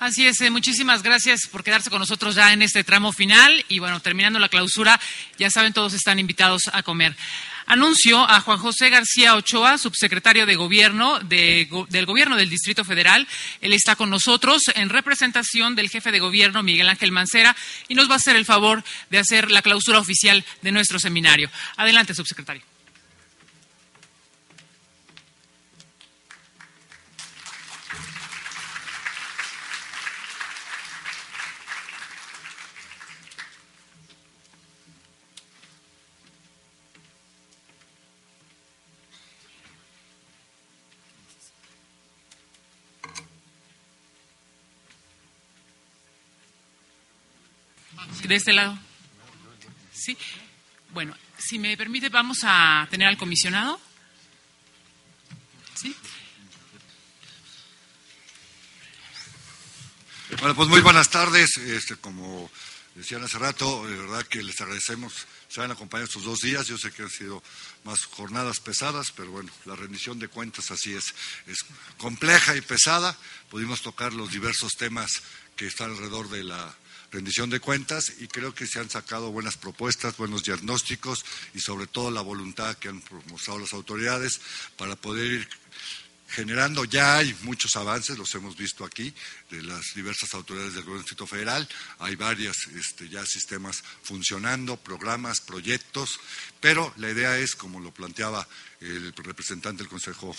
Así es, eh, muchísimas gracias por quedarse con nosotros ya en este tramo final y bueno, terminando la clausura, ya saben, todos están invitados a comer. Anuncio a Juan José García Ochoa, subsecretario de Gobierno del Gobierno del Distrito Federal. Él está con nosotros en representación del jefe de Gobierno, Miguel Ángel Mancera, y nos va a hacer el favor de hacer la clausura oficial de nuestro seminario. Adelante, subsecretario. De este lado. Sí. Bueno, si me permite, vamos a tener al comisionado. Sí. Bueno, pues muy buenas tardes. Este, como decían hace rato, de verdad que les agradecemos se han acompañado estos dos días. Yo sé que han sido más jornadas pesadas, pero bueno, la rendición de cuentas así es, es compleja y pesada. Pudimos tocar los diversos temas que están alrededor de la rendición de cuentas y creo que se han sacado buenas propuestas, buenos diagnósticos y sobre todo la voluntad que han mostrado las autoridades para poder ir generando, ya hay muchos avances, los hemos visto aquí, de las diversas autoridades del Gobierno Distrito Federal, hay varios este, ya sistemas funcionando, programas, proyectos, pero la idea es, como lo planteaba el representante del Consejo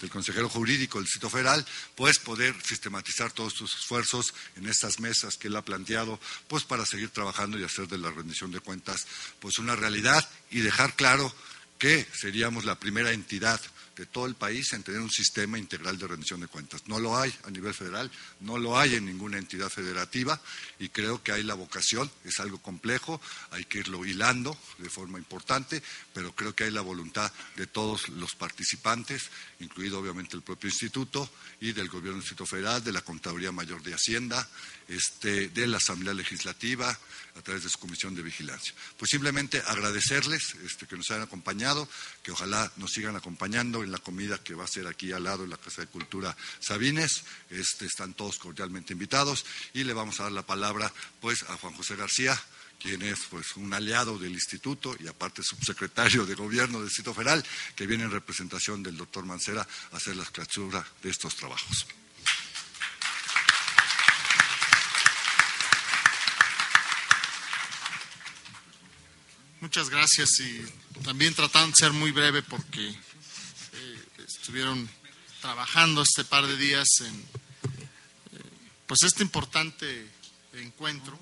del consejero jurídico del Distrito Federal, pues poder sistematizar todos sus esfuerzos en estas mesas que él ha planteado, pues para seguir trabajando y hacer de la rendición de cuentas pues una realidad y dejar claro que seríamos la primera entidad de todo el país en tener un sistema integral de rendición de cuentas. No lo hay a nivel federal, no lo hay en ninguna entidad federativa y creo que hay la vocación, es algo complejo, hay que irlo hilando de forma importante, pero creo que hay la voluntad de todos los participantes, incluido obviamente el propio instituto y del Gobierno del Distrito Federal, de la Contaduría Mayor de Hacienda, este, de la Asamblea Legislativa, a través de su Comisión de Vigilancia. Pues simplemente agradecerles este, que nos hayan acompañado, que ojalá nos sigan acompañando en la comida que va a ser aquí al lado en la Casa de Cultura Sabines. Este, están todos cordialmente invitados y le vamos a dar la palabra pues a Juan José García quien es pues un aliado del instituto y aparte subsecretario de gobierno del Distrito Federal, que viene en representación del doctor Mancera a hacer la clausura de estos trabajos. Muchas gracias y también tratando de ser muy breve porque estuvieron trabajando este par de días en eh, pues este importante encuentro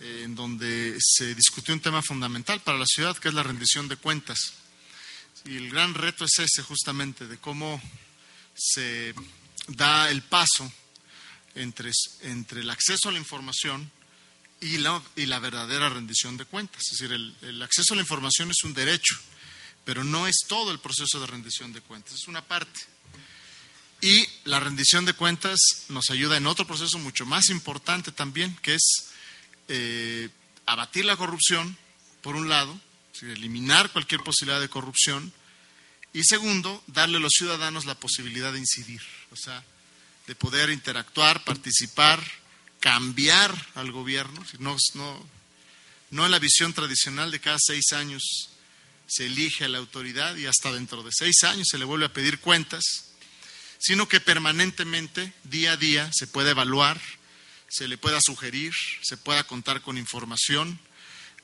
eh, en donde se discutió un tema fundamental para la ciudad que es la rendición de cuentas. Y el gran reto es ese justamente de cómo se da el paso entre, entre el acceso a la información y la, y la verdadera rendición de cuentas. Es decir, el, acceso a la información es un derecho, pero no es todo el proceso de rendición de cuentas, es una parte. Y la rendición de cuentas nos ayuda en otro proceso mucho más importante también, que es eh, abatir la corrupción, por un lado, eliminar cualquier posibilidad de corrupción, y segundo, darle a los ciudadanos la posibilidad de incidir, o sea, de poder interactuar, participar, cambiar al gobierno, no, no, no en la visión tradicional de cada seis años se elige a la autoridad y hasta dentro de seis años se le vuelve a pedir cuentas, sino que permanentemente, día a día, se puede evaluar, se le pueda sugerir, se pueda contar con información,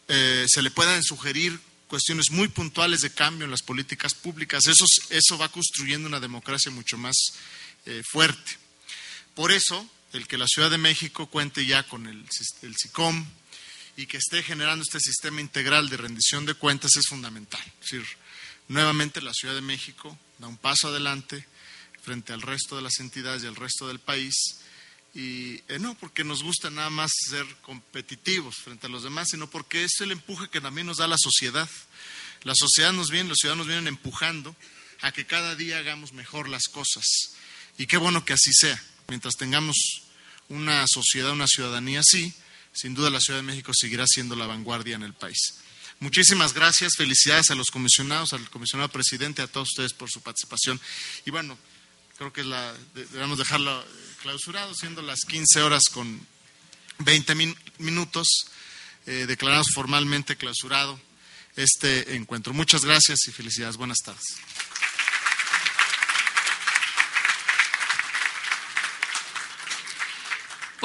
eh, se le puedan sugerir cuestiones muy puntuales de cambio en las políticas públicas. Eso, eso va construyendo una democracia mucho más eh, fuerte. Por eso, el que la Ciudad de México cuente ya con el, el SICOM y que esté generando este sistema integral de rendición de cuentas es fundamental. Es decir, nuevamente la Ciudad de México da un paso adelante frente al resto de las entidades y al resto del país. Y eh, no porque nos gusta nada más ser competitivos frente a los demás, sino porque es el empuje que también nos da la sociedad. La sociedad nos viene, los ciudadanos vienen empujando a que cada día hagamos mejor las cosas. Y qué bueno que así sea. Mientras tengamos una sociedad, una ciudadanía así, sin duda la Ciudad de México seguirá siendo la vanguardia en el país. Muchísimas gracias, felicidades a los comisionados, al comisionado presidente, a todos ustedes por su participación. Y bueno, creo que la, debemos dejarlo clausurado, siendo las 15 horas con 20 minutos. Eh, declaramos formalmente clausurado este encuentro. Muchas gracias y felicidades. Buenas tardes.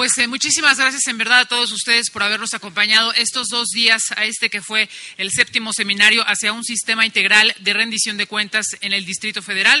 Pues eh, muchísimas gracias en verdad a todos ustedes por habernos acompañado estos dos días a este que fue el séptimo seminario hacia un sistema integral de rendición de cuentas en el Distrito Federal.